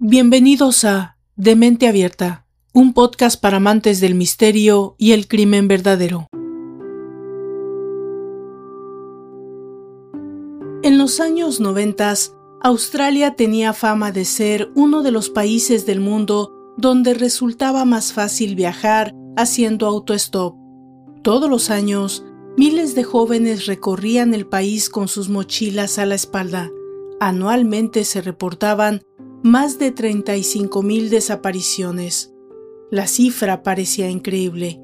Bienvenidos a De Mente Abierta, un podcast para amantes del misterio y el crimen verdadero. En los años noventas, Australia tenía fama de ser uno de los países del mundo donde resultaba más fácil viajar haciendo autostop. Todos los años, miles de jóvenes recorrían el país con sus mochilas a la espalda. Anualmente se reportaban más de 35.000 desapariciones. La cifra parecía increíble.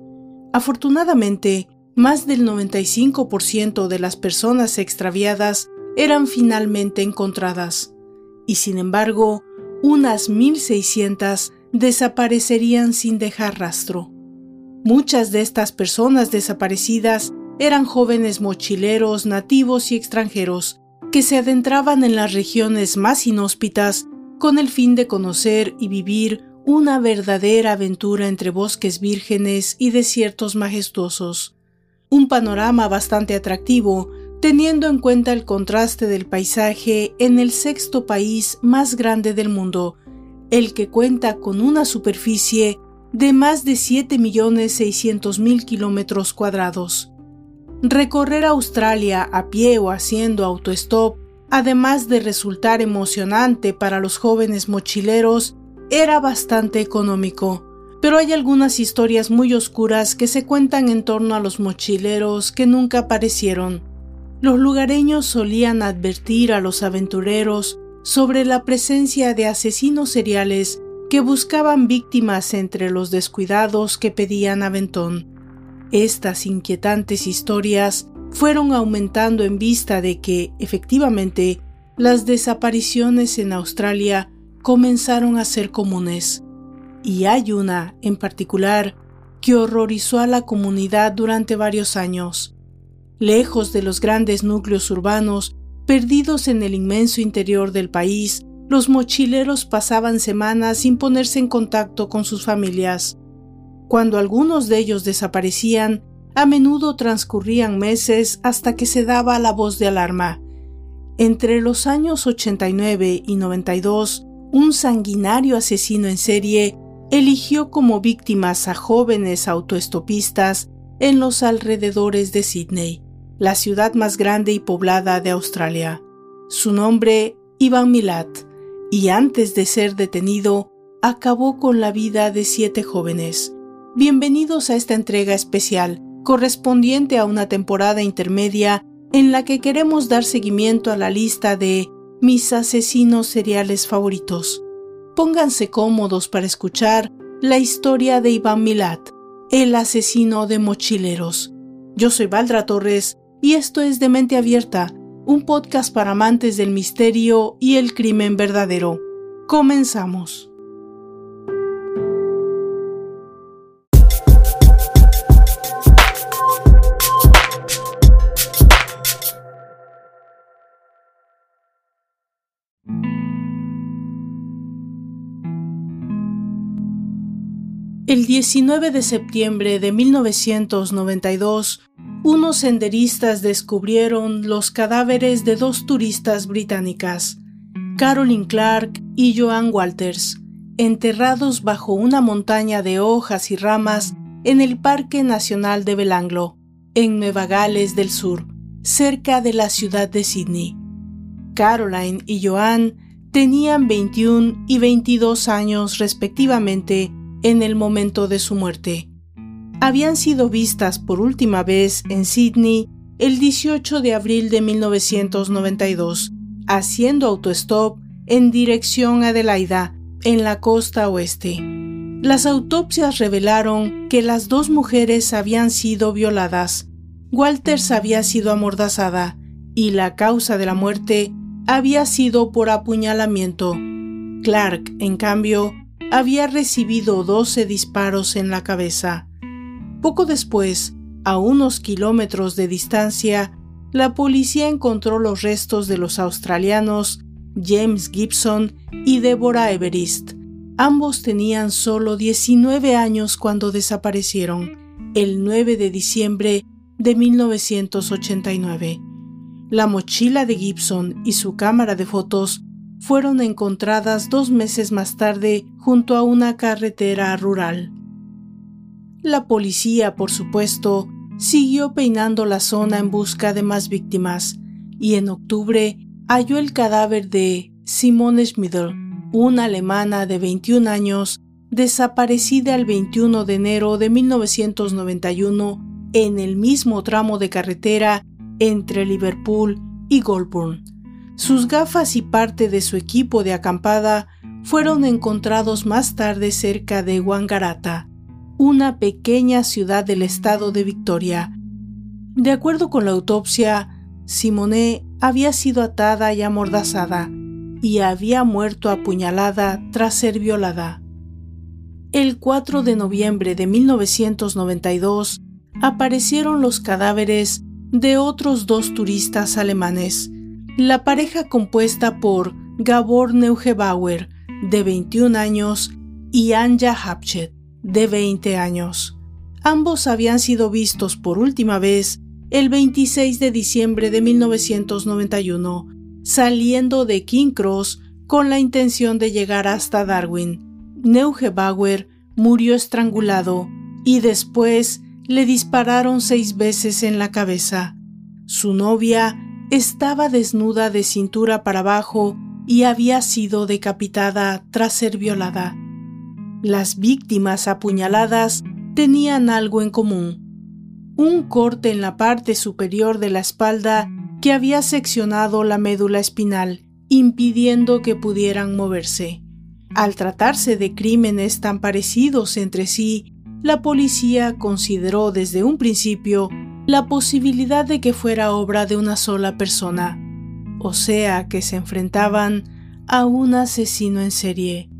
Afortunadamente, más del 95% de las personas extraviadas eran finalmente encontradas, y sin embargo, unas 1.600 desaparecerían sin dejar rastro. Muchas de estas personas desaparecidas eran jóvenes mochileros nativos y extranjeros que se adentraban en las regiones más inhóspitas con el fin de conocer y vivir una verdadera aventura entre bosques vírgenes y desiertos majestuosos. Un panorama bastante atractivo, teniendo en cuenta el contraste del paisaje en el sexto país más grande del mundo, el que cuenta con una superficie de más de 7.600.000 kilómetros cuadrados. Recorrer Australia a pie o haciendo autostop además de resultar emocionante para los jóvenes mochileros, era bastante económico. Pero hay algunas historias muy oscuras que se cuentan en torno a los mochileros que nunca aparecieron. Los lugareños solían advertir a los aventureros sobre la presencia de asesinos seriales que buscaban víctimas entre los descuidados que pedían aventón. Estas inquietantes historias fueron aumentando en vista de que, efectivamente, las desapariciones en Australia comenzaron a ser comunes. Y hay una, en particular, que horrorizó a la comunidad durante varios años. Lejos de los grandes núcleos urbanos, perdidos en el inmenso interior del país, los mochileros pasaban semanas sin ponerse en contacto con sus familias. Cuando algunos de ellos desaparecían, a menudo transcurrían meses hasta que se daba la voz de alarma. Entre los años 89 y 92, un sanguinario asesino en serie eligió como víctimas a jóvenes autoestopistas en los alrededores de Sydney, la ciudad más grande y poblada de Australia. Su nombre, Ivan Milat, y antes de ser detenido, acabó con la vida de siete jóvenes. Bienvenidos a esta entrega especial correspondiente a una temporada intermedia en la que queremos dar seguimiento a la lista de mis asesinos seriales favoritos. Pónganse cómodos para escuchar la historia de Iván Milat, el asesino de mochileros. Yo soy Valdra Torres y esto es De Mente Abierta, un podcast para amantes del misterio y el crimen verdadero. Comenzamos. El 19 de septiembre de 1992, unos senderistas descubrieron los cadáveres de dos turistas británicas, Carolyn Clark y Joan Walters, enterrados bajo una montaña de hojas y ramas en el Parque Nacional de Belanglo, en Nueva Gales del Sur, cerca de la ciudad de Sydney. Caroline y Joan tenían 21 y 22 años respectivamente en el momento de su muerte. Habían sido vistas por última vez en Sydney el 18 de abril de 1992, haciendo autostop en dirección a Adelaida, en la costa oeste. Las autopsias revelaron que las dos mujeres habían sido violadas. Walters había sido amordazada y la causa de la muerte había sido por apuñalamiento. Clark, en cambio, había recibido 12 disparos en la cabeza. Poco después, a unos kilómetros de distancia, la policía encontró los restos de los australianos James Gibson y Deborah Everest. Ambos tenían solo 19 años cuando desaparecieron, el 9 de diciembre de 1989. La mochila de Gibson y su cámara de fotos fueron encontradas dos meses más tarde junto a una carretera rural. La policía, por supuesto, siguió peinando la zona en busca de más víctimas y en octubre halló el cadáver de Simone Schmidl, una alemana de 21 años desaparecida el 21 de enero de 1991 en el mismo tramo de carretera entre Liverpool y Goulburn. Sus gafas y parte de su equipo de acampada fueron encontrados más tarde cerca de Wangaratta, una pequeña ciudad del estado de Victoria. De acuerdo con la autopsia, Simone había sido atada y amordazada y había muerto apuñalada tras ser violada. El 4 de noviembre de 1992 aparecieron los cadáveres de otros dos turistas alemanes, la pareja compuesta por Gabor Neugebauer, de 21 años, y Anja Hapchet, de 20 años. Ambos habían sido vistos por última vez el 26 de diciembre de 1991, saliendo de King Cross con la intención de llegar hasta Darwin. Neugebauer murió estrangulado y después le dispararon seis veces en la cabeza. Su novia estaba desnuda de cintura para abajo y había sido decapitada tras ser violada. Las víctimas apuñaladas tenían algo en común. Un corte en la parte superior de la espalda que había seccionado la médula espinal, impidiendo que pudieran moverse. Al tratarse de crímenes tan parecidos entre sí, la policía consideró desde un principio la posibilidad de que fuera obra de una sola persona, o sea que se enfrentaban a un asesino en serie.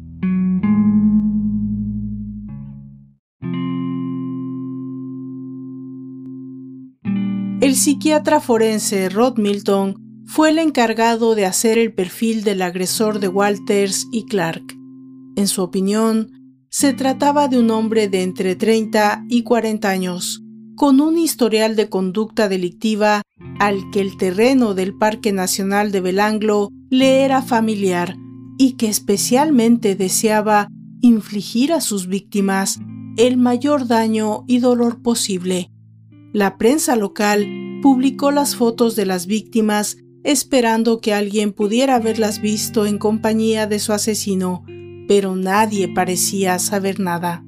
El psiquiatra forense Rod Milton fue el encargado de hacer el perfil del agresor de Walters y Clark. En su opinión, se trataba de un hombre de entre 30 y 40 años, con un historial de conducta delictiva al que el terreno del Parque Nacional de Belanglo le era familiar y que especialmente deseaba infligir a sus víctimas el mayor daño y dolor posible. La prensa local publicó las fotos de las víctimas esperando que alguien pudiera haberlas visto en compañía de su asesino, pero nadie parecía saber nada.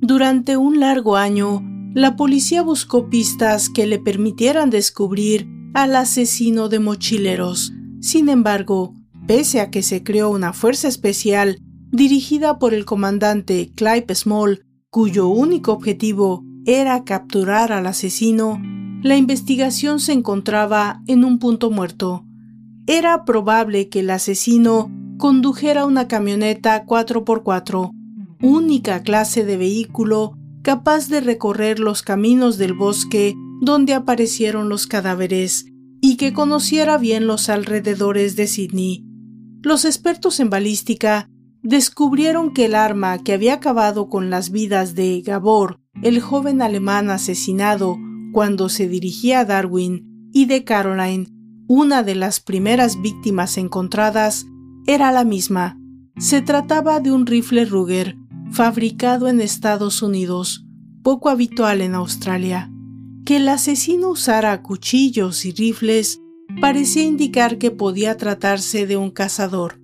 Durante un largo año, la policía buscó pistas que le permitieran descubrir al asesino de mochileros. Sin embargo, pese a que se creó una fuerza especial dirigida por el comandante Clive Small, cuyo único objetivo era capturar al asesino, la investigación se encontraba en un punto muerto. Era probable que el asesino condujera una camioneta 4x4, única clase de vehículo capaz de recorrer los caminos del bosque donde aparecieron los cadáveres y que conociera bien los alrededores de Sydney. Los expertos en balística descubrieron que el arma que había acabado con las vidas de Gabor, el joven alemán asesinado cuando se dirigía a Darwin, y de Caroline, una de las primeras víctimas encontradas, era la misma. Se trataba de un rifle Ruger, fabricado en Estados Unidos, poco habitual en Australia. Que el asesino usara cuchillos y rifles parecía indicar que podía tratarse de un cazador.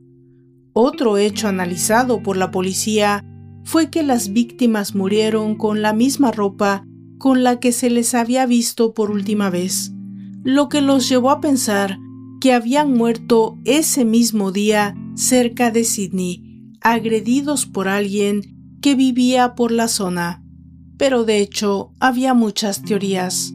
Otro hecho analizado por la policía fue que las víctimas murieron con la misma ropa con la que se les había visto por última vez, lo que los llevó a pensar que habían muerto ese mismo día cerca de Sydney, agredidos por alguien que vivía por la zona. Pero de hecho había muchas teorías.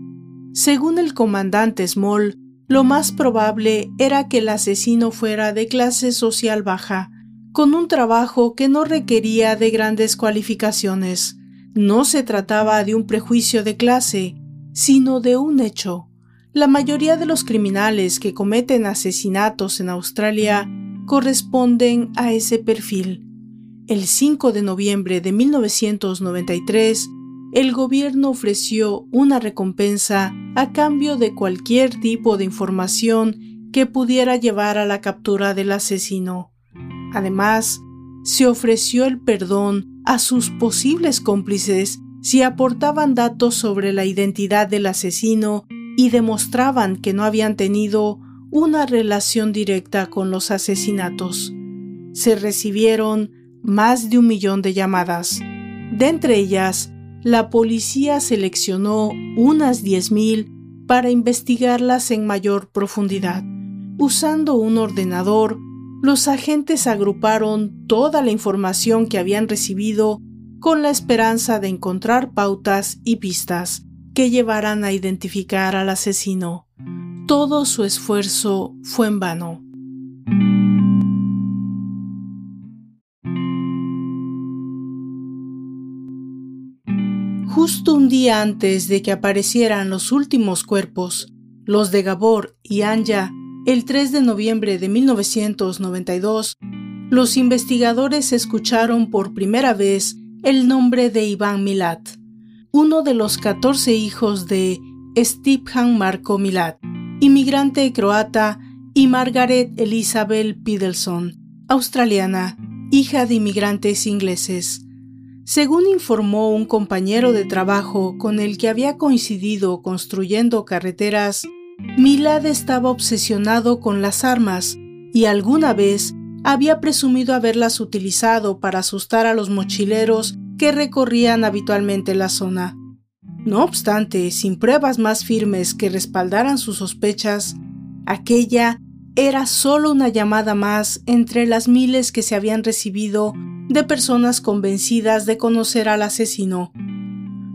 Según el comandante Small, lo más probable era que el asesino fuera de clase social baja, con un trabajo que no requería de grandes cualificaciones. No se trataba de un prejuicio de clase, sino de un hecho. La mayoría de los criminales que cometen asesinatos en Australia corresponden a ese perfil. El 5 de noviembre de 1993, el gobierno ofreció una recompensa a cambio de cualquier tipo de información que pudiera llevar a la captura del asesino. Además, se ofreció el perdón a sus posibles cómplices si aportaban datos sobre la identidad del asesino y demostraban que no habían tenido una relación directa con los asesinatos. Se recibieron más de un millón de llamadas. De entre ellas, la policía seleccionó unas 10.000 para investigarlas en mayor profundidad. Usando un ordenador, los agentes agruparon toda la información que habían recibido con la esperanza de encontrar pautas y pistas que llevaran a identificar al asesino. Todo su esfuerzo fue en vano. Justo un día antes de que aparecieran los últimos cuerpos, los de Gabor y Anja, el 3 de noviembre de 1992, los investigadores escucharon por primera vez el nombre de Iván Milat, uno de los 14 hijos de Stephan Marko Milat, inmigrante croata, y Margaret Elizabeth Pidelson, australiana, hija de inmigrantes ingleses. Según informó un compañero de trabajo con el que había coincidido construyendo carreteras, Milad estaba obsesionado con las armas y alguna vez había presumido haberlas utilizado para asustar a los mochileros que recorrían habitualmente la zona. No obstante, sin pruebas más firmes que respaldaran sus sospechas, aquella era solo una llamada más entre las miles que se habían recibido de personas convencidas de conocer al asesino.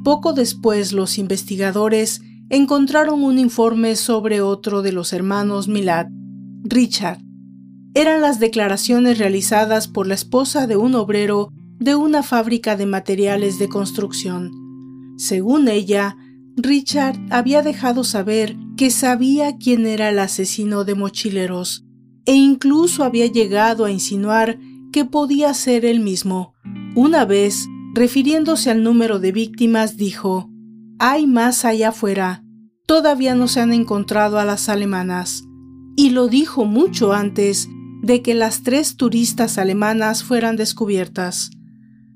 Poco después los investigadores encontraron un informe sobre otro de los hermanos Milad, Richard. Eran las declaraciones realizadas por la esposa de un obrero de una fábrica de materiales de construcción. Según ella, Richard había dejado saber que sabía quién era el asesino de mochileros e incluso había llegado a insinuar que podía ser él mismo. Una vez, refiriéndose al número de víctimas, dijo, Hay más allá afuera. Todavía no se han encontrado a las alemanas. Y lo dijo mucho antes de que las tres turistas alemanas fueran descubiertas.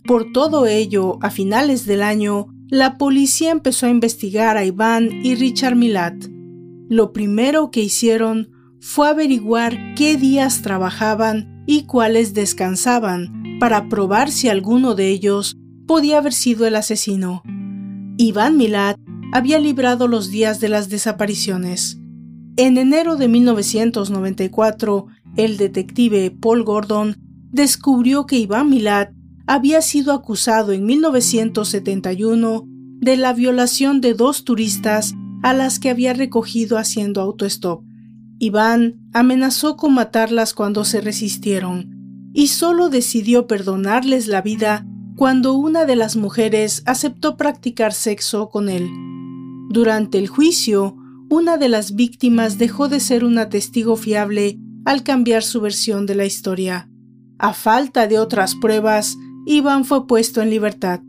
Por todo ello, a finales del año, la policía empezó a investigar a Iván y Richard Milat. Lo primero que hicieron fue averiguar qué días trabajaban y cuáles descansaban para probar si alguno de ellos podía haber sido el asesino. Iván Milat había librado los días de las desapariciones. En enero de 1994, el detective Paul Gordon descubrió que Iván Milat había sido acusado en 1971 de la violación de dos turistas a las que había recogido haciendo autostop. Iván amenazó con matarlas cuando se resistieron y solo decidió perdonarles la vida cuando una de las mujeres aceptó practicar sexo con él. Durante el juicio, una de las víctimas dejó de ser una testigo fiable al cambiar su versión de la historia. A falta de otras pruebas, Iván fue puesto en libertad.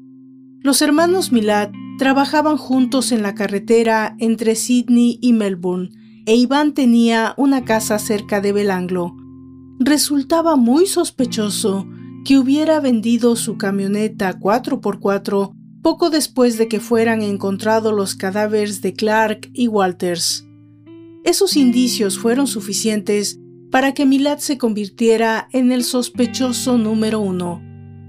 Los hermanos Milad trabajaban juntos en la carretera entre Sydney y Melbourne, e Iván tenía una casa cerca de Belanglo. Resultaba muy sospechoso que hubiera vendido su camioneta 4x4 poco después de que fueran encontrados los cadáveres de Clark y Walters. Esos indicios fueron suficientes para que Milad se convirtiera en el sospechoso número uno.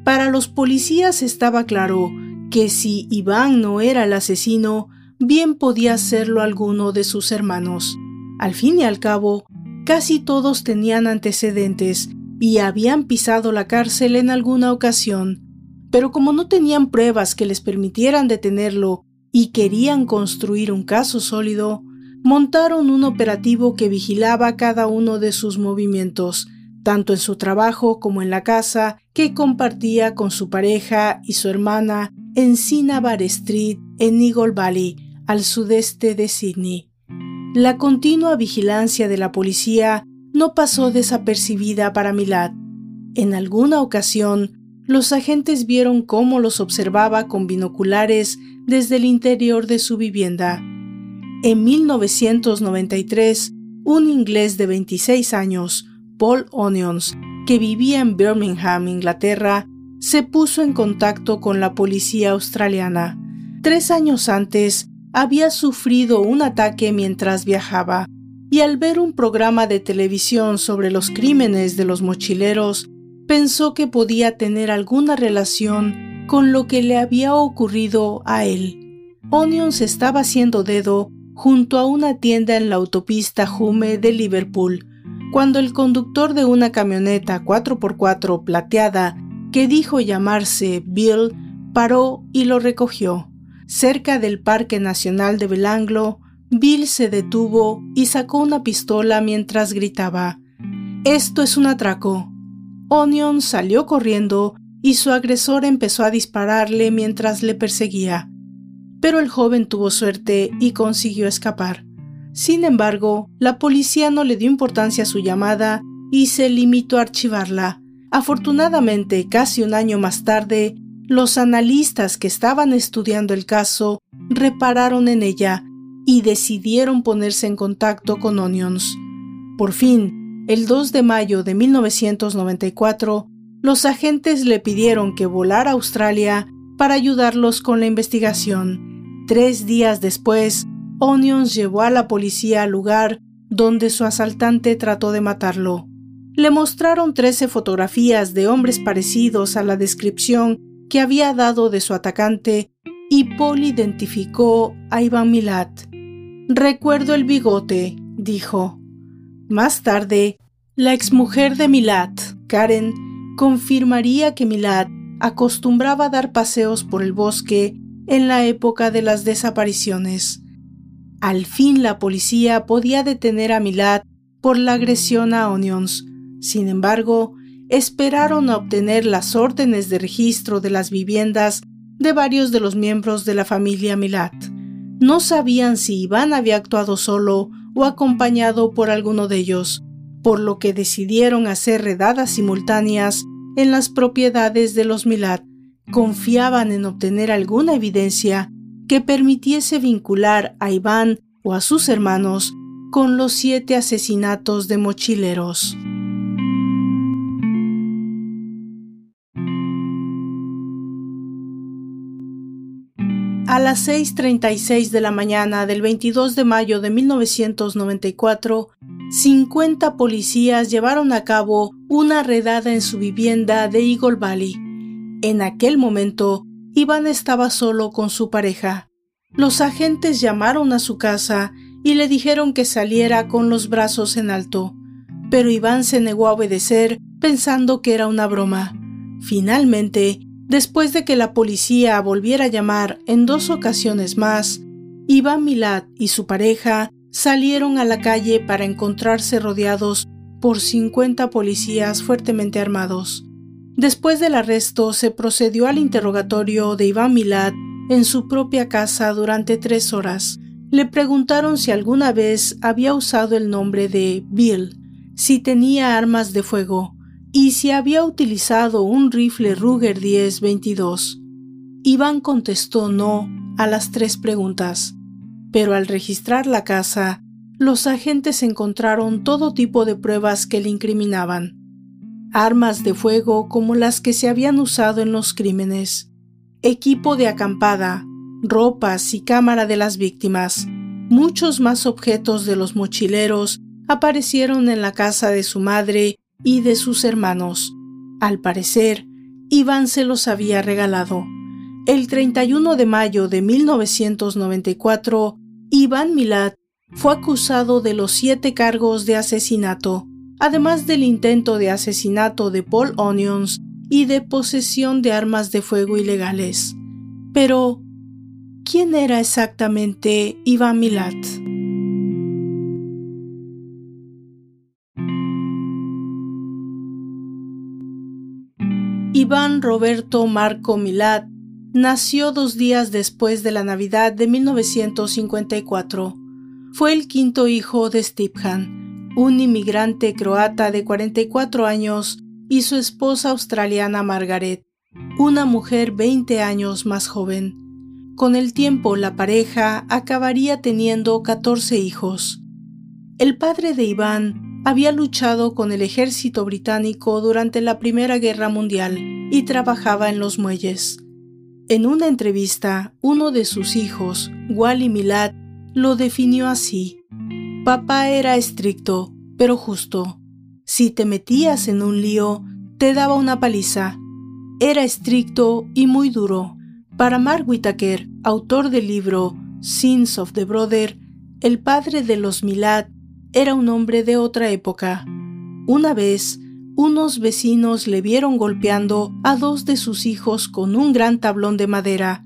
Para los policías estaba claro que si Iván no era el asesino, bien podía serlo alguno de sus hermanos. Al fin y al cabo, casi todos tenían antecedentes y habían pisado la cárcel en alguna ocasión, pero como no tenían pruebas que les permitieran detenerlo y querían construir un caso sólido, montaron un operativo que vigilaba cada uno de sus movimientos, tanto en su trabajo como en la casa que compartía con su pareja y su hermana en Cinnabar Street, en Eagle Valley, al sudeste de Sydney. La continua vigilancia de la policía no pasó desapercibida para Milad. En alguna ocasión, los agentes vieron cómo los observaba con binoculares desde el interior de su vivienda. En 1993, un inglés de 26 años, Paul Onions, que vivía en Birmingham, Inglaterra, se puso en contacto con la policía australiana. Tres años antes, había sufrido un ataque mientras viajaba, y al ver un programa de televisión sobre los crímenes de los mochileros, pensó que podía tener alguna relación con lo que le había ocurrido a él. Onions estaba haciendo dedo junto a una tienda en la autopista Hume de Liverpool, cuando el conductor de una camioneta 4x4 plateada que dijo llamarse Bill paró y lo recogió. Cerca del Parque Nacional de Belanglo, Bill se detuvo y sacó una pistola mientras gritaba Esto es un atraco. Onion salió corriendo y su agresor empezó a dispararle mientras le perseguía. Pero el joven tuvo suerte y consiguió escapar. Sin embargo, la policía no le dio importancia a su llamada y se limitó a archivarla. Afortunadamente, casi un año más tarde, los analistas que estaban estudiando el caso repararon en ella y decidieron ponerse en contacto con Onions. Por fin, el 2 de mayo de 1994, los agentes le pidieron que volara a Australia para ayudarlos con la investigación. Tres días después, Onions llevó a la policía al lugar donde su asaltante trató de matarlo. Le mostraron 13 fotografías de hombres parecidos a la descripción que había dado de su atacante y Paul identificó a Iván Milat. Recuerdo el bigote, dijo. Más tarde, la exmujer de Milat, Karen, confirmaría que Milat acostumbraba a dar paseos por el bosque en la época de las desapariciones. Al fin la policía podía detener a Milad por la agresión a Onions. Sin embargo, esperaron a obtener las órdenes de registro de las viviendas de varios de los miembros de la familia Milad. No sabían si Iván había actuado solo o acompañado por alguno de ellos, por lo que decidieron hacer redadas simultáneas en las propiedades de los Milad. Confiaban en obtener alguna evidencia que permitiese vincular a Iván o a sus hermanos con los siete asesinatos de mochileros. A las 6.36 de la mañana del 22 de mayo de 1994, 50 policías llevaron a cabo una redada en su vivienda de Eagle Valley. En aquel momento, Iván estaba solo con su pareja. Los agentes llamaron a su casa y le dijeron que saliera con los brazos en alto, pero Iván se negó a obedecer pensando que era una broma. Finalmente, después de que la policía volviera a llamar en dos ocasiones más, Iván Milad y su pareja salieron a la calle para encontrarse rodeados por 50 policías fuertemente armados. Después del arresto se procedió al interrogatorio de Iván Milad en su propia casa durante tres horas. Le preguntaron si alguna vez había usado el nombre de Bill, si tenía armas de fuego y si había utilizado un rifle Ruger 10-22. Iván contestó no a las tres preguntas, pero al registrar la casa, los agentes encontraron todo tipo de pruebas que le incriminaban armas de fuego como las que se habían usado en los crímenes, equipo de acampada, ropas y cámara de las víctimas. Muchos más objetos de los mochileros aparecieron en la casa de su madre y de sus hermanos. Al parecer, Iván se los había regalado. El 31 de mayo de 1994, Iván Milat fue acusado de los siete cargos de asesinato, además del intento de asesinato de Paul Onions y de posesión de armas de fuego ilegales. Pero, ¿quién era exactamente Iván Milat? Iván Roberto Marco Milat nació dos días después de la Navidad de 1954. Fue el quinto hijo de Stiphan, un inmigrante croata de 44 años y su esposa australiana Margaret, una mujer 20 años más joven. Con el tiempo la pareja acabaría teniendo 14 hijos. El padre de Iván había luchado con el ejército británico durante la Primera Guerra Mundial y trabajaba en los muelles. En una entrevista, uno de sus hijos, Wally Milad, lo definió así. Papá era estricto, pero justo. Si te metías en un lío, te daba una paliza. Era estricto y muy duro. Para Mark Whitaker, autor del libro Sins of the Brother, el padre de los Milad era un hombre de otra época. Una vez, unos vecinos le vieron golpeando a dos de sus hijos con un gran tablón de madera.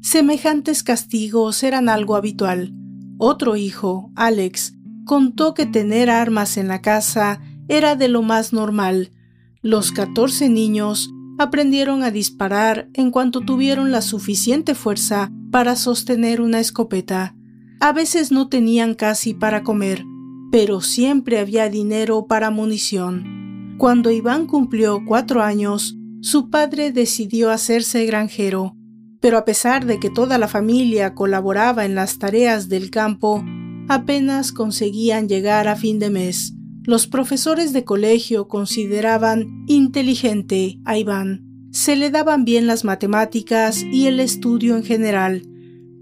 Semejantes castigos eran algo habitual. Otro hijo, Alex, contó que tener armas en la casa era de lo más normal. Los catorce niños aprendieron a disparar en cuanto tuvieron la suficiente fuerza para sostener una escopeta. A veces no tenían casi para comer, pero siempre había dinero para munición. Cuando Iván cumplió cuatro años, su padre decidió hacerse granjero, pero a pesar de que toda la familia colaboraba en las tareas del campo, apenas conseguían llegar a fin de mes. Los profesores de colegio consideraban inteligente a Iván. Se le daban bien las matemáticas y el estudio en general,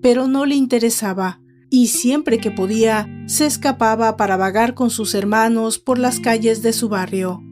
pero no le interesaba y siempre que podía se escapaba para vagar con sus hermanos por las calles de su barrio.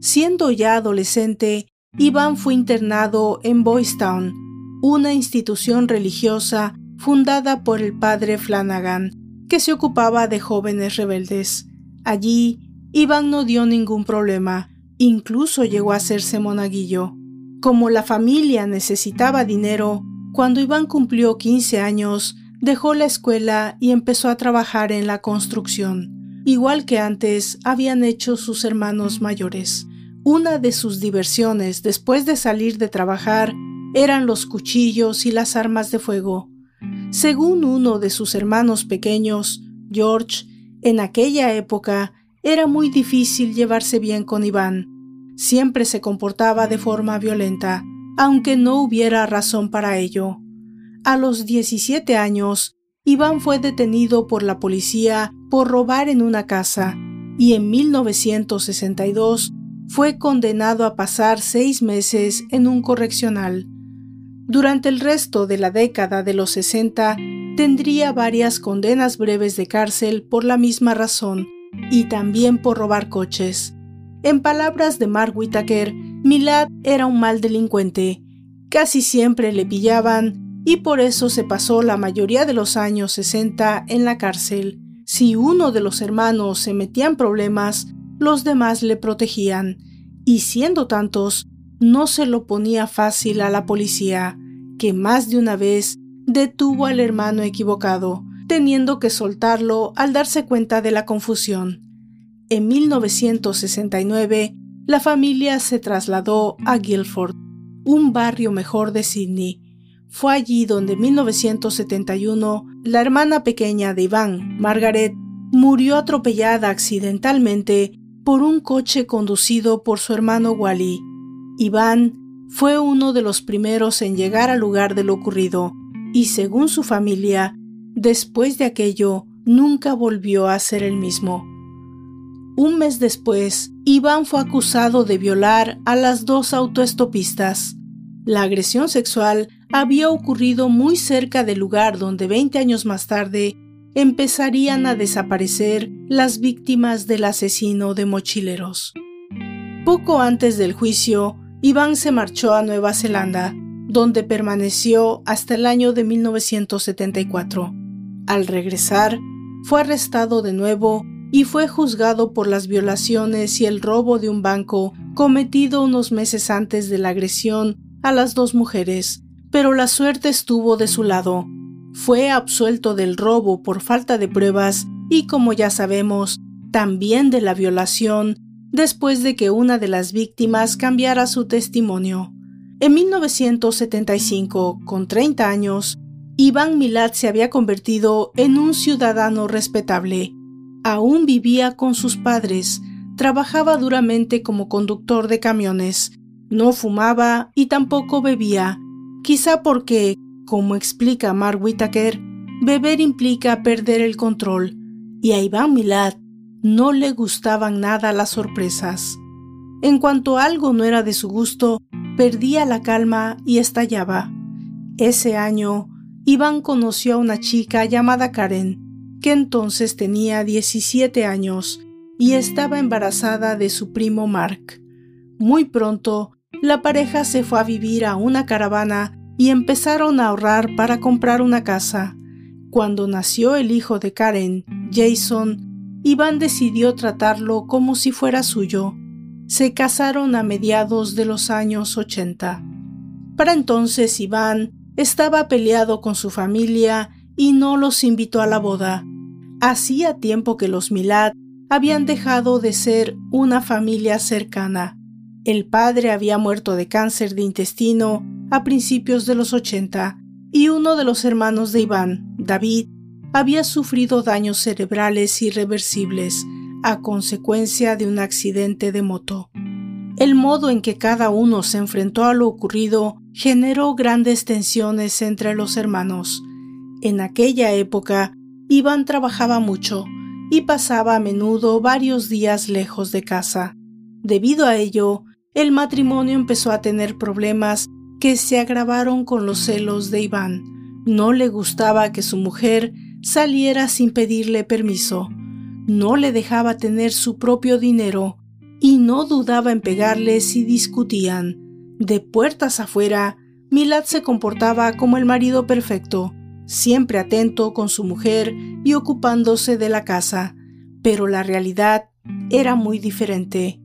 Siendo ya adolescente, Iván fue internado en Boys Town, una institución religiosa fundada por el padre Flanagan, que se ocupaba de jóvenes rebeldes. Allí, Iván no dio ningún problema, incluso llegó a hacerse monaguillo. Como la familia necesitaba dinero, cuando Iván cumplió 15 años, Dejó la escuela y empezó a trabajar en la construcción, igual que antes habían hecho sus hermanos mayores. Una de sus diversiones después de salir de trabajar eran los cuchillos y las armas de fuego. Según uno de sus hermanos pequeños, George, en aquella época era muy difícil llevarse bien con Iván. Siempre se comportaba de forma violenta, aunque no hubiera razón para ello. A los 17 años, Iván fue detenido por la policía por robar en una casa y en 1962 fue condenado a pasar seis meses en un correccional. Durante el resto de la década de los 60 tendría varias condenas breves de cárcel por la misma razón y también por robar coches. En palabras de Mark Whitaker, Milad era un mal delincuente. Casi siempre le pillaban y por eso se pasó la mayoría de los años 60 en la cárcel. Si uno de los hermanos se metía en problemas, los demás le protegían, y siendo tantos, no se lo ponía fácil a la policía, que más de una vez detuvo al hermano equivocado, teniendo que soltarlo al darse cuenta de la confusión. En 1969, la familia se trasladó a Guilford, un barrio mejor de Sydney, fue allí donde en 1971 la hermana pequeña de Iván, Margaret, murió atropellada accidentalmente por un coche conducido por su hermano Wally. Iván fue uno de los primeros en llegar al lugar de lo ocurrido y según su familia, después de aquello nunca volvió a ser el mismo. Un mes después, Iván fue acusado de violar a las dos autoestopistas. La agresión sexual había ocurrido muy cerca del lugar donde 20 años más tarde empezarían a desaparecer las víctimas del asesino de mochileros. Poco antes del juicio, Iván se marchó a Nueva Zelanda, donde permaneció hasta el año de 1974. Al regresar, fue arrestado de nuevo y fue juzgado por las violaciones y el robo de un banco cometido unos meses antes de la agresión a las dos mujeres, pero la suerte estuvo de su lado. Fue absuelto del robo por falta de pruebas y, como ya sabemos, también de la violación, después de que una de las víctimas cambiara su testimonio. En 1975, con 30 años, Iván Milad se había convertido en un ciudadano respetable. Aún vivía con sus padres, trabajaba duramente como conductor de camiones, no fumaba y tampoco bebía, quizá porque, como explica Mark Whitaker, beber implica perder el control. y a Iván Milad no le gustaban nada las sorpresas. En cuanto algo no era de su gusto, perdía la calma y estallaba. Ese año, Iván conoció a una chica llamada Karen, que entonces tenía 17 años y estaba embarazada de su primo Mark. Muy pronto, la pareja se fue a vivir a una caravana y empezaron a ahorrar para comprar una casa. Cuando nació el hijo de Karen, Jason, Iván decidió tratarlo como si fuera suyo. Se casaron a mediados de los años 80. Para entonces Iván estaba peleado con su familia y no los invitó a la boda. Hacía tiempo que los Milad habían dejado de ser una familia cercana. El padre había muerto de cáncer de intestino a principios de los 80 y uno de los hermanos de Iván, David, había sufrido daños cerebrales irreversibles a consecuencia de un accidente de moto. El modo en que cada uno se enfrentó a lo ocurrido generó grandes tensiones entre los hermanos. En aquella época, Iván trabajaba mucho y pasaba a menudo varios días lejos de casa. Debido a ello, el matrimonio empezó a tener problemas que se agravaron con los celos de Iván. No le gustaba que su mujer saliera sin pedirle permiso. No le dejaba tener su propio dinero y no dudaba en pegarle si discutían. De puertas afuera, Milad se comportaba como el marido perfecto, siempre atento con su mujer y ocupándose de la casa, pero la realidad era muy diferente.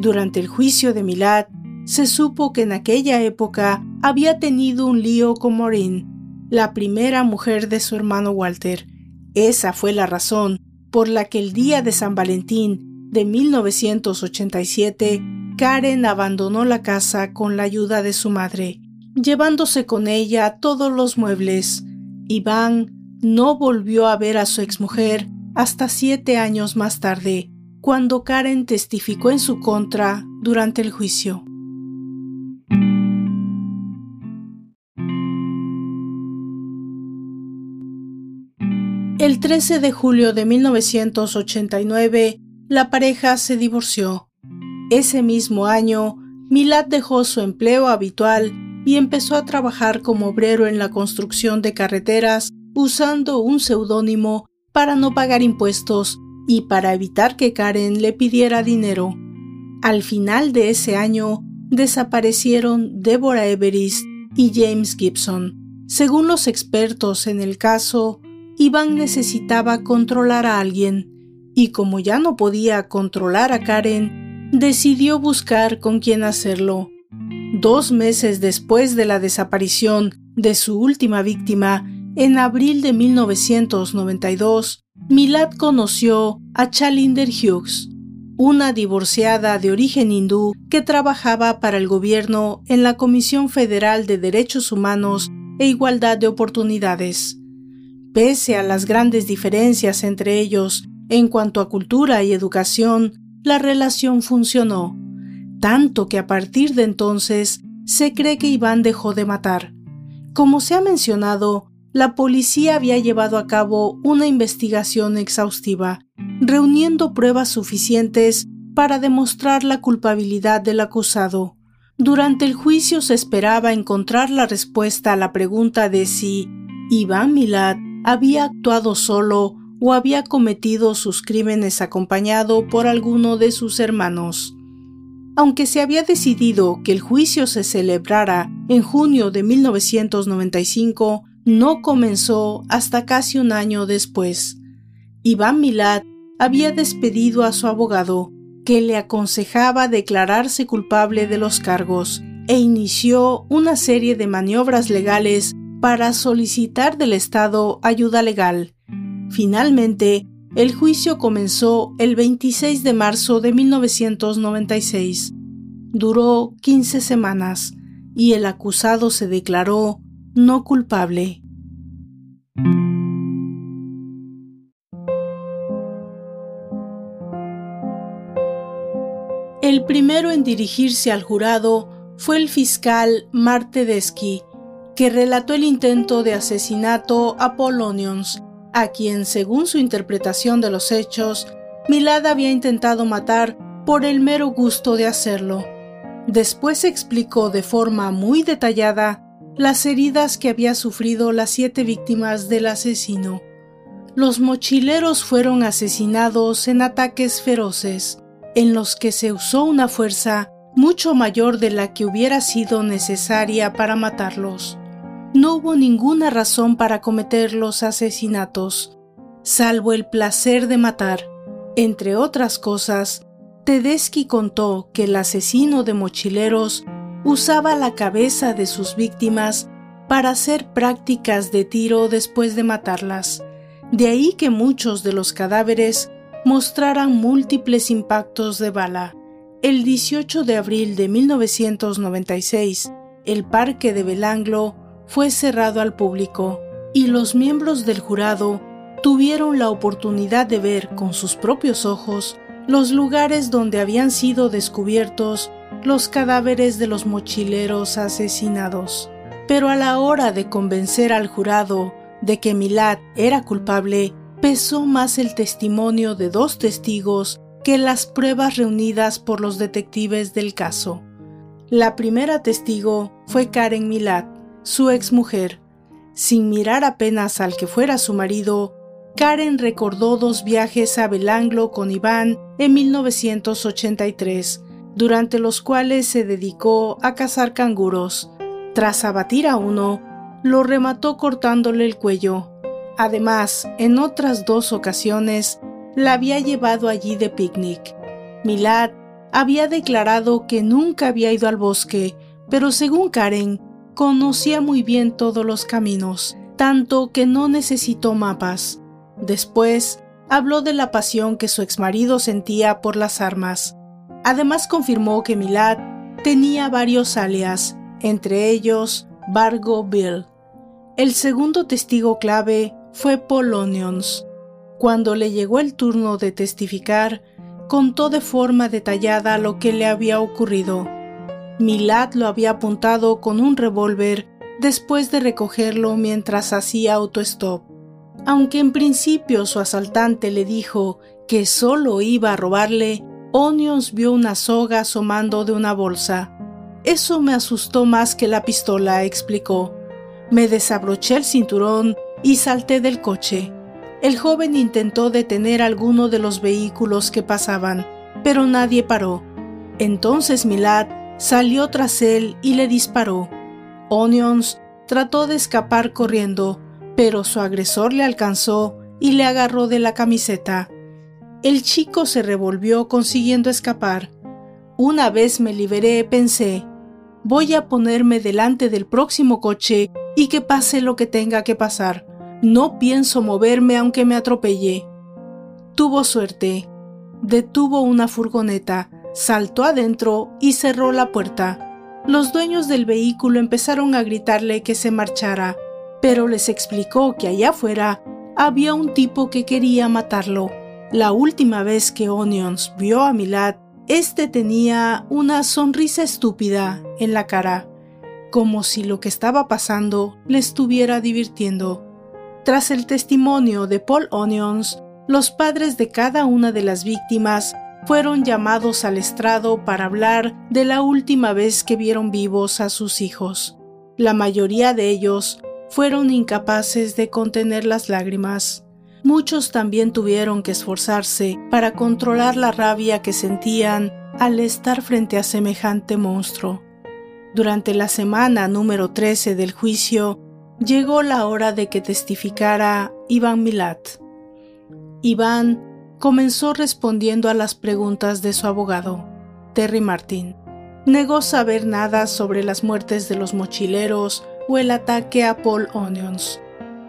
Durante el juicio de Milad, se supo que en aquella época había tenido un lío con Maureen, la primera mujer de su hermano Walter. Esa fue la razón por la que el día de San Valentín de 1987, Karen abandonó la casa con la ayuda de su madre, llevándose con ella todos los muebles. Iván no volvió a ver a su exmujer hasta siete años más tarde, cuando Karen testificó en su contra durante el juicio. El 13 de julio de 1989, la pareja se divorció. Ese mismo año, Milad dejó su empleo habitual y empezó a trabajar como obrero en la construcción de carreteras usando un seudónimo para no pagar impuestos y para evitar que Karen le pidiera dinero. Al final de ese año, desaparecieron Deborah Everest y James Gibson. Según los expertos en el caso, Iván necesitaba controlar a alguien, y como ya no podía controlar a Karen, decidió buscar con quién hacerlo. Dos meses después de la desaparición de su última víctima, en abril de 1992, Milad conoció a Chalinder Hughes, una divorciada de origen hindú que trabajaba para el gobierno en la Comisión Federal de Derechos Humanos e Igualdad de Oportunidades. Pese a las grandes diferencias entre ellos en cuanto a cultura y educación, la relación funcionó, tanto que a partir de entonces se cree que Iván dejó de matar. Como se ha mencionado, la policía había llevado a cabo una investigación exhaustiva, reuniendo pruebas suficientes para demostrar la culpabilidad del acusado. Durante el juicio se esperaba encontrar la respuesta a la pregunta de si Iván Milad había actuado solo o había cometido sus crímenes acompañado por alguno de sus hermanos. Aunque se había decidido que el juicio se celebrara en junio de 1995, no comenzó hasta casi un año después. Iván Milad había despedido a su abogado, que le aconsejaba declararse culpable de los cargos, e inició una serie de maniobras legales para solicitar del Estado ayuda legal. Finalmente, el juicio comenzó el 26 de marzo de 1996. Duró 15 semanas y el acusado se declaró no culpable. El primero en dirigirse al jurado fue el fiscal Marte Tedeschi, que relató el intento de asesinato a Polonions, a quien, según su interpretación de los hechos, Milad había intentado matar por el mero gusto de hacerlo. Después explicó de forma muy detallada las heridas que había sufrido las siete víctimas del asesino. Los mochileros fueron asesinados en ataques feroces, en los que se usó una fuerza mucho mayor de la que hubiera sido necesaria para matarlos. No hubo ninguna razón para cometer los asesinatos, salvo el placer de matar. Entre otras cosas, Tedeschi contó que el asesino de mochileros usaba la cabeza de sus víctimas para hacer prácticas de tiro después de matarlas. De ahí que muchos de los cadáveres mostraran múltiples impactos de bala. El 18 de abril de 1996, el parque de Belanglo fue cerrado al público y los miembros del jurado tuvieron la oportunidad de ver con sus propios ojos los lugares donde habían sido descubiertos los cadáveres de los mochileros asesinados. Pero a la hora de convencer al jurado de que Milad era culpable, pesó más el testimonio de dos testigos que las pruebas reunidas por los detectives del caso. La primera testigo fue Karen Milad, su exmujer. Sin mirar apenas al que fuera su marido, Karen recordó dos viajes a Belanglo con Iván en 1983, durante los cuales se dedicó a cazar canguros. Tras abatir a uno, lo remató cortándole el cuello. Además, en otras dos ocasiones, la había llevado allí de picnic. Milad había declarado que nunca había ido al bosque, pero según Karen, conocía muy bien todos los caminos, tanto que no necesitó mapas. Después, habló de la pasión que su exmarido sentía por las armas. Además confirmó que Milad tenía varios alias, entre ellos Bargo Bill. El segundo testigo clave fue Paul Onions. Cuando le llegó el turno de testificar, contó de forma detallada lo que le había ocurrido. Milad lo había apuntado con un revólver después de recogerlo mientras hacía autostop. Aunque en principio su asaltante le dijo que solo iba a robarle, Onions vio una soga asomando de una bolsa. Eso me asustó más que la pistola, explicó. Me desabroché el cinturón y salté del coche. El joven intentó detener alguno de los vehículos que pasaban, pero nadie paró. Entonces Milad salió tras él y le disparó. Onions trató de escapar corriendo, pero su agresor le alcanzó y le agarró de la camiseta. El chico se revolvió consiguiendo escapar. Una vez me liberé, pensé, voy a ponerme delante del próximo coche y que pase lo que tenga que pasar. No pienso moverme aunque me atropelle. Tuvo suerte. Detuvo una furgoneta, saltó adentro y cerró la puerta. Los dueños del vehículo empezaron a gritarle que se marchara pero les explicó que allá afuera había un tipo que quería matarlo. La última vez que Onions vio a Milad, este tenía una sonrisa estúpida en la cara, como si lo que estaba pasando le estuviera divirtiendo. Tras el testimonio de Paul Onions, los padres de cada una de las víctimas fueron llamados al estrado para hablar de la última vez que vieron vivos a sus hijos. La mayoría de ellos fueron incapaces de contener las lágrimas. Muchos también tuvieron que esforzarse para controlar la rabia que sentían al estar frente a semejante monstruo. Durante la semana número 13 del juicio, llegó la hora de que testificara Iván Milat. Iván comenzó respondiendo a las preguntas de su abogado, Terry Martin. Negó saber nada sobre las muertes de los mochileros o el ataque a Paul Onions.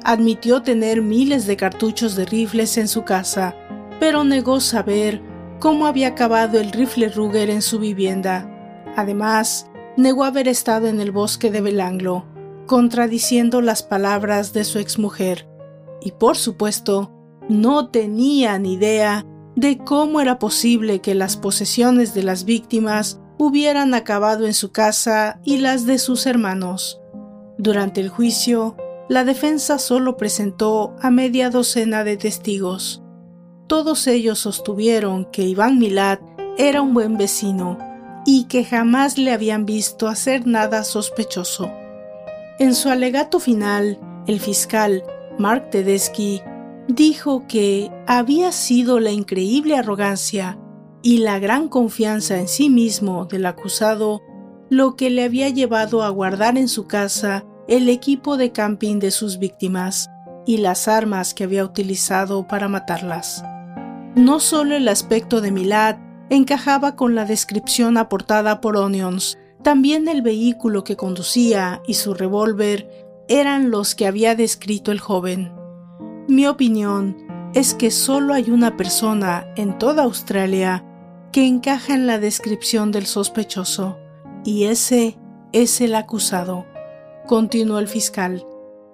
Admitió tener miles de cartuchos de rifles en su casa, pero negó saber cómo había acabado el rifle Ruger en su vivienda. Además, negó haber estado en el bosque de Belanglo, contradiciendo las palabras de su exmujer. Y por supuesto, no tenía ni idea de cómo era posible que las posesiones de las víctimas hubieran acabado en su casa y las de sus hermanos. Durante el juicio, la defensa solo presentó a media docena de testigos. Todos ellos sostuvieron que Iván Milat era un buen vecino y que jamás le habían visto hacer nada sospechoso. En su alegato final, el fiscal Mark Tedeschi dijo que había sido la increíble arrogancia y la gran confianza en sí mismo del acusado lo que le había llevado a guardar en su casa el equipo de camping de sus víctimas y las armas que había utilizado para matarlas. No solo el aspecto de Milad encajaba con la descripción aportada por Onions, también el vehículo que conducía y su revólver eran los que había descrito el joven. Mi opinión es que solo hay una persona en toda Australia que encaja en la descripción del sospechoso, y ese es el acusado, continuó el fiscal.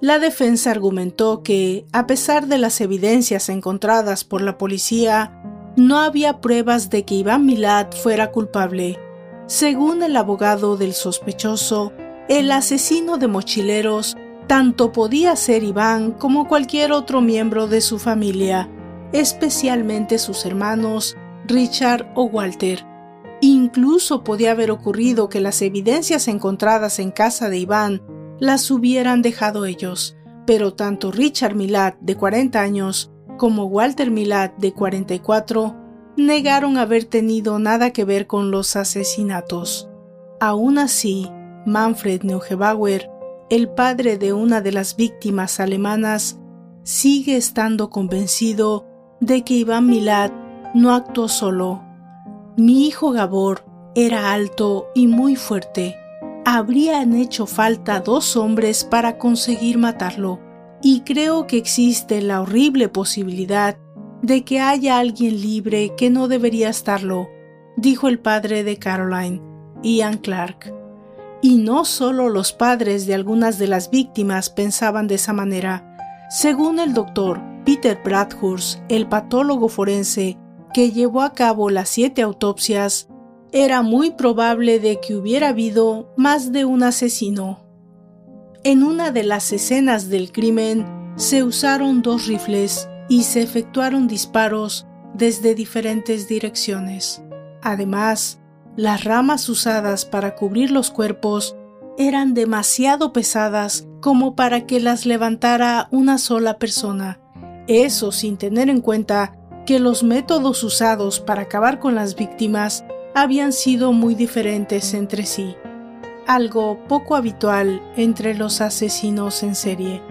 La defensa argumentó que, a pesar de las evidencias encontradas por la policía, no había pruebas de que Iván Milad fuera culpable. Según el abogado del sospechoso, el asesino de mochileros tanto podía ser Iván como cualquier otro miembro de su familia, especialmente sus hermanos Richard o Walter. Incluso podía haber ocurrido que las evidencias encontradas en casa de Iván las hubieran dejado ellos, pero tanto Richard Milad, de 40 años, como Walter Milad, de 44, negaron haber tenido nada que ver con los asesinatos. Aún así, Manfred Neugebauer, el padre de una de las víctimas alemanas, sigue estando convencido de que Iván Milad no actuó solo. Mi hijo Gabor era alto y muy fuerte. Habrían hecho falta dos hombres para conseguir matarlo, y creo que existe la horrible posibilidad de que haya alguien libre que no debería estarlo, dijo el padre de Caroline, Ian Clark. Y no solo los padres de algunas de las víctimas pensaban de esa manera. Según el doctor Peter Bradhurst, el patólogo forense que llevó a cabo las siete autopsias, era muy probable de que hubiera habido más de un asesino. En una de las escenas del crimen se usaron dos rifles y se efectuaron disparos desde diferentes direcciones. Además, las ramas usadas para cubrir los cuerpos eran demasiado pesadas como para que las levantara una sola persona. Eso sin tener en cuenta que los métodos usados para acabar con las víctimas habían sido muy diferentes entre sí, algo poco habitual entre los asesinos en serie,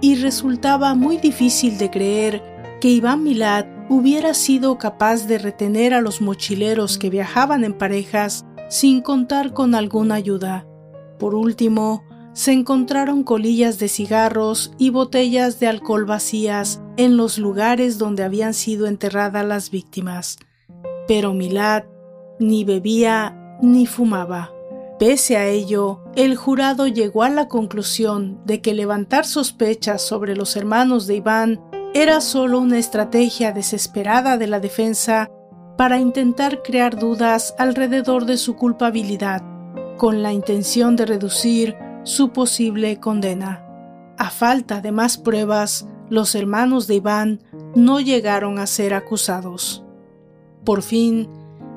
y resultaba muy difícil de creer que Iván Milad hubiera sido capaz de retener a los mochileros que viajaban en parejas sin contar con alguna ayuda. Por último, se encontraron colillas de cigarros y botellas de alcohol vacías en los lugares donde habían sido enterradas las víctimas. Pero Milad ni bebía ni fumaba. Pese a ello, el jurado llegó a la conclusión de que levantar sospechas sobre los hermanos de Iván era solo una estrategia desesperada de la defensa para intentar crear dudas alrededor de su culpabilidad, con la intención de reducir su posible condena. A falta de más pruebas, los hermanos de Iván no llegaron a ser acusados. Por fin,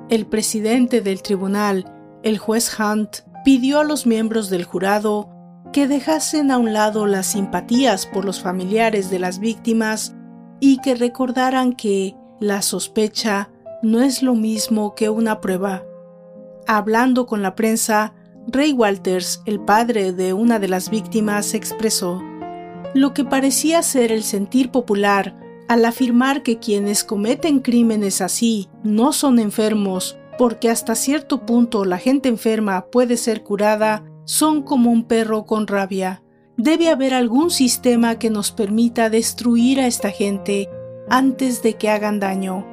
el presidente del tribunal, el juez Hunt, pidió a los miembros del jurado que dejasen a un lado las simpatías por los familiares de las víctimas y que recordaran que la sospecha no es lo mismo que una prueba. Hablando con la prensa, Ray Walters, el padre de una de las víctimas, expresó lo que parecía ser el sentir popular al afirmar que quienes cometen crímenes así no son enfermos, porque hasta cierto punto la gente enferma puede ser curada, son como un perro con rabia. Debe haber algún sistema que nos permita destruir a esta gente antes de que hagan daño.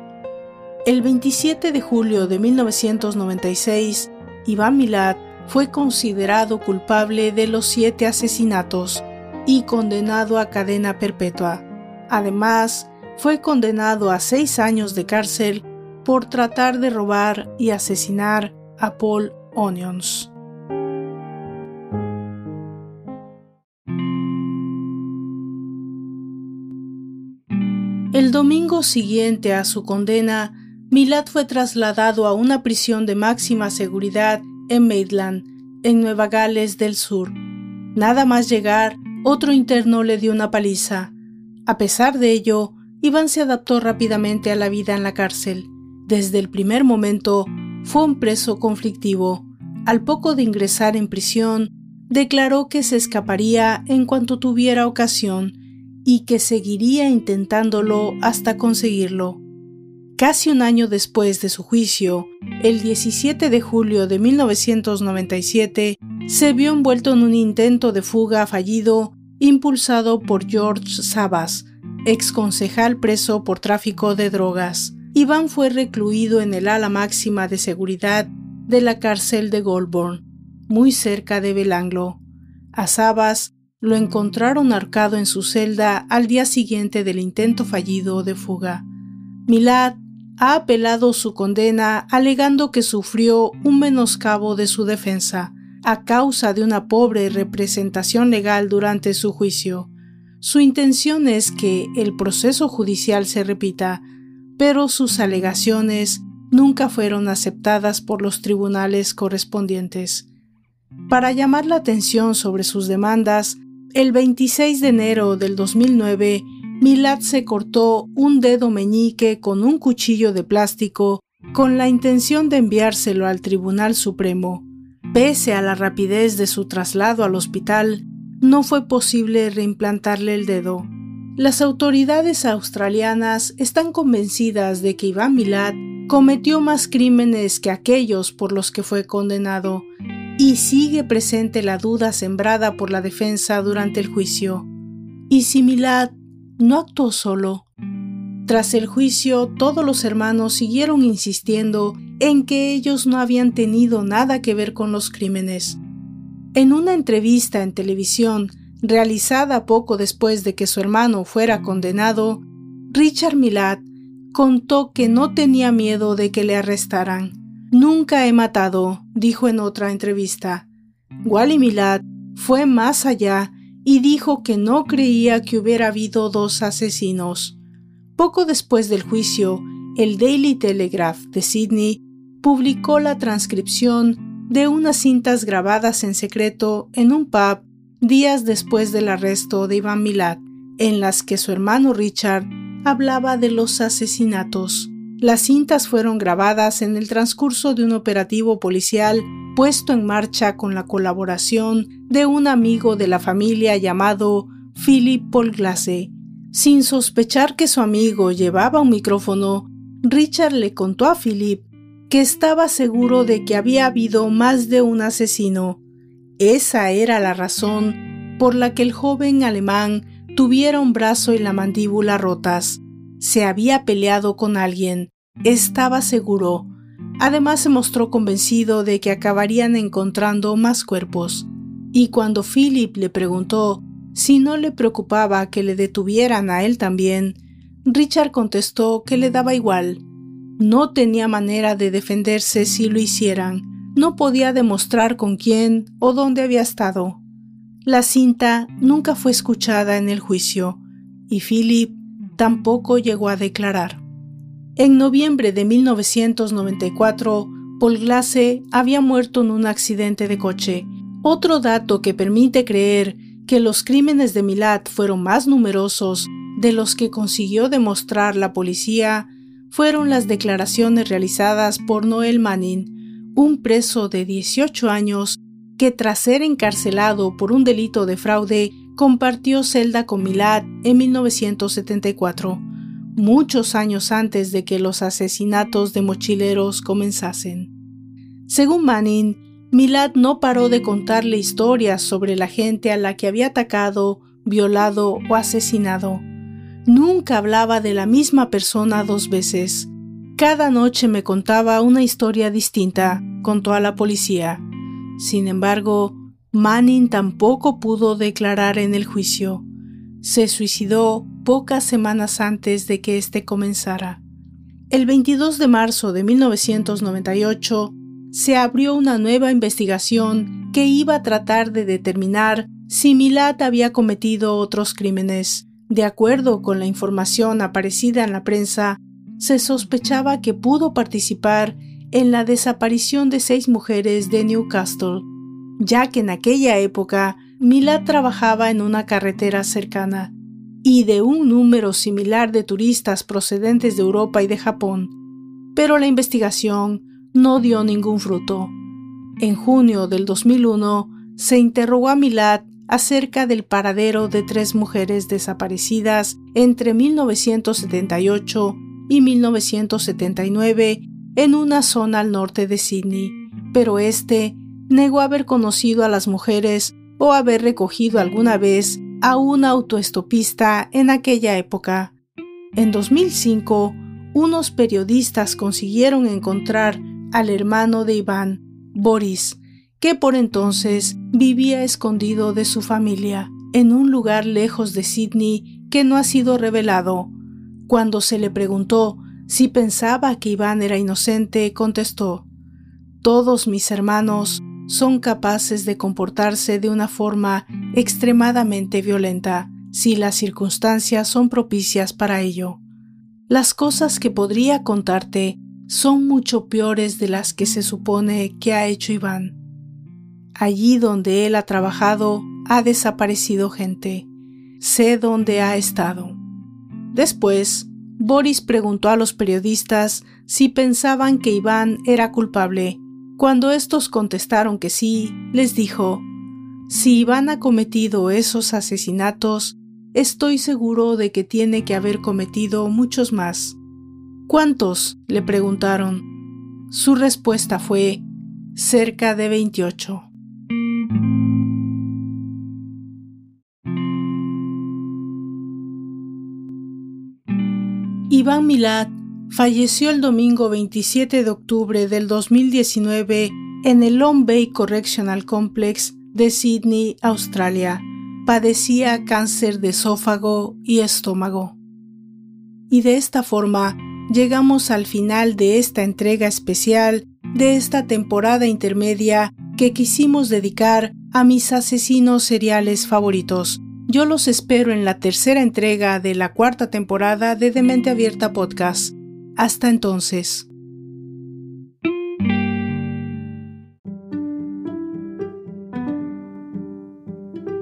El 27 de julio de 1996, Iván Milad fue considerado culpable de los siete asesinatos y condenado a cadena perpetua. Además, fue condenado a seis años de cárcel por tratar de robar y asesinar a Paul Onions. El domingo siguiente a su condena, Milad fue trasladado a una prisión de máxima seguridad en Maitland, en Nueva Gales del Sur. Nada más llegar, otro interno le dio una paliza. A pesar de ello, Iván se adaptó rápidamente a la vida en la cárcel. Desde el primer momento, fue un preso conflictivo. Al poco de ingresar en prisión, declaró que se escaparía en cuanto tuviera ocasión y que seguiría intentándolo hasta conseguirlo. Casi un año después de su juicio, el 17 de julio de 1997, se vio envuelto en un intento de fuga fallido impulsado por George Sabas, ex concejal preso por tráfico de drogas. Iván fue recluido en el ala máxima de seguridad de la cárcel de Goulburn, muy cerca de Belanglo. A Sabas lo encontraron arcado en su celda al día siguiente del intento fallido de fuga. Milad ha apelado su condena alegando que sufrió un menoscabo de su defensa a causa de una pobre representación legal durante su juicio. Su intención es que el proceso judicial se repita, pero sus alegaciones nunca fueron aceptadas por los tribunales correspondientes. Para llamar la atención sobre sus demandas, el 26 de enero del 2009, Milad se cortó un dedo meñique con un cuchillo de plástico con la intención de enviárselo al Tribunal Supremo. Pese a la rapidez de su traslado al hospital, no fue posible reimplantarle el dedo. Las autoridades australianas están convencidas de que Iván Milad cometió más crímenes que aquellos por los que fue condenado, y sigue presente la duda sembrada por la defensa durante el juicio. ¿Y si Milad no actuó solo? Tras el juicio, todos los hermanos siguieron insistiendo en que ellos no habían tenido nada que ver con los crímenes. En una entrevista en televisión realizada poco después de que su hermano fuera condenado, Richard Milad contó que no tenía miedo de que le arrestaran. Nunca he matado, dijo en otra entrevista. Wally Milad fue más allá y dijo que no creía que hubiera habido dos asesinos. Poco después del juicio, el Daily Telegraph de Sydney publicó la transcripción de unas cintas grabadas en secreto en un pub días después del arresto de Iván Milad, en las que su hermano Richard hablaba de los asesinatos. Las cintas fueron grabadas en el transcurso de un operativo policial puesto en marcha con la colaboración de un amigo de la familia llamado Philip Polglase. Sin sospechar que su amigo llevaba un micrófono, Richard le contó a Philip que estaba seguro de que había habido más de un asesino. Esa era la razón por la que el joven alemán tuviera un brazo y la mandíbula rotas. Se había peleado con alguien. Estaba seguro. Además se mostró convencido de que acabarían encontrando más cuerpos. Y cuando Philip le preguntó si no le preocupaba que le detuvieran a él también, Richard contestó que le daba igual. No tenía manera de defenderse si lo hicieran. No podía demostrar con quién o dónde había estado. La cinta nunca fue escuchada en el juicio y Philip tampoco llegó a declarar. En noviembre de 1994, Paul Glasse había muerto en un accidente de coche. Otro dato que permite creer que los crímenes de Milad fueron más numerosos de los que consiguió demostrar la policía fueron las declaraciones realizadas por Noel Manning, un preso de 18 años que tras ser encarcelado por un delito de fraude compartió celda con Milad en 1974, muchos años antes de que los asesinatos de mochileros comenzasen. Según Manning, Milad no paró de contarle historias sobre la gente a la que había atacado, violado o asesinado. Nunca hablaba de la misma persona dos veces. Cada noche me contaba una historia distinta, contó a la policía. Sin embargo, Manning tampoco pudo declarar en el juicio. Se suicidó pocas semanas antes de que éste comenzara. El 22 de marzo de 1998 se abrió una nueva investigación que iba a tratar de determinar si Milad había cometido otros crímenes. De acuerdo con la información aparecida en la prensa, se sospechaba que pudo participar en la desaparición de seis mujeres de Newcastle, ya que en aquella época Milad trabajaba en una carretera cercana, y de un número similar de turistas procedentes de Europa y de Japón, pero la investigación no dio ningún fruto. En junio del 2001 se interrogó a Milad acerca del paradero de tres mujeres desaparecidas entre 1978 y 1979 en una zona al norte de Sydney, pero este negó haber conocido a las mujeres o haber recogido alguna vez a un autoestopista en aquella época. En 2005, unos periodistas consiguieron encontrar al hermano de Iván, Boris, que por entonces vivía escondido de su familia en un lugar lejos de Sydney que no ha sido revelado. Cuando se le preguntó si pensaba que Iván era inocente, contestó, Todos mis hermanos son capaces de comportarse de una forma extremadamente violenta si las circunstancias son propicias para ello. Las cosas que podría contarte son mucho peores de las que se supone que ha hecho Iván. Allí donde él ha trabajado ha desaparecido gente. Sé dónde ha estado. Después, Boris preguntó a los periodistas si pensaban que Iván era culpable cuando estos contestaron que sí, les dijo, si Iván ha cometido esos asesinatos, estoy seguro de que tiene que haber cometido muchos más. ¿Cuántos? le preguntaron. Su respuesta fue cerca de 28. Iván Milat falleció el domingo 27 de octubre del 2019 en el Long Bay Correctional Complex de Sydney, Australia. Padecía cáncer de esófago y estómago. Y de esta forma llegamos al final de esta entrega especial de esta temporada intermedia que quisimos dedicar a mis asesinos seriales favoritos. Yo los espero en la tercera entrega de la cuarta temporada de Demente Abierta Podcast. Hasta entonces.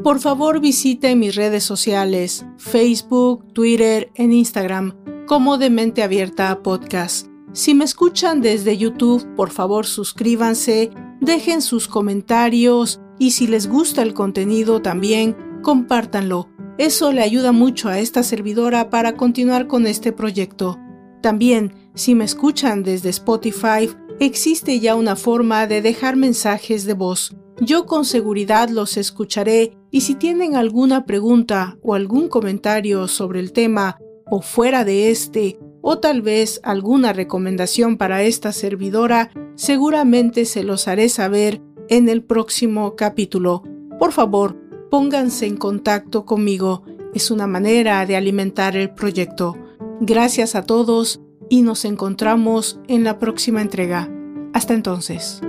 Por favor visite mis redes sociales, Facebook, Twitter e Instagram como de Mente Abierta Podcast. Si me escuchan desde YouTube, por favor suscríbanse, dejen sus comentarios y si les gusta el contenido también, compártanlo. Eso le ayuda mucho a esta servidora para continuar con este proyecto. También, si me escuchan desde Spotify, existe ya una forma de dejar mensajes de voz. Yo con seguridad los escucharé y si tienen alguna pregunta o algún comentario sobre el tema o fuera de este, o tal vez alguna recomendación para esta servidora, seguramente se los haré saber en el próximo capítulo. Por favor, pónganse en contacto conmigo. Es una manera de alimentar el proyecto. Gracias a todos y nos encontramos en la próxima entrega. Hasta entonces.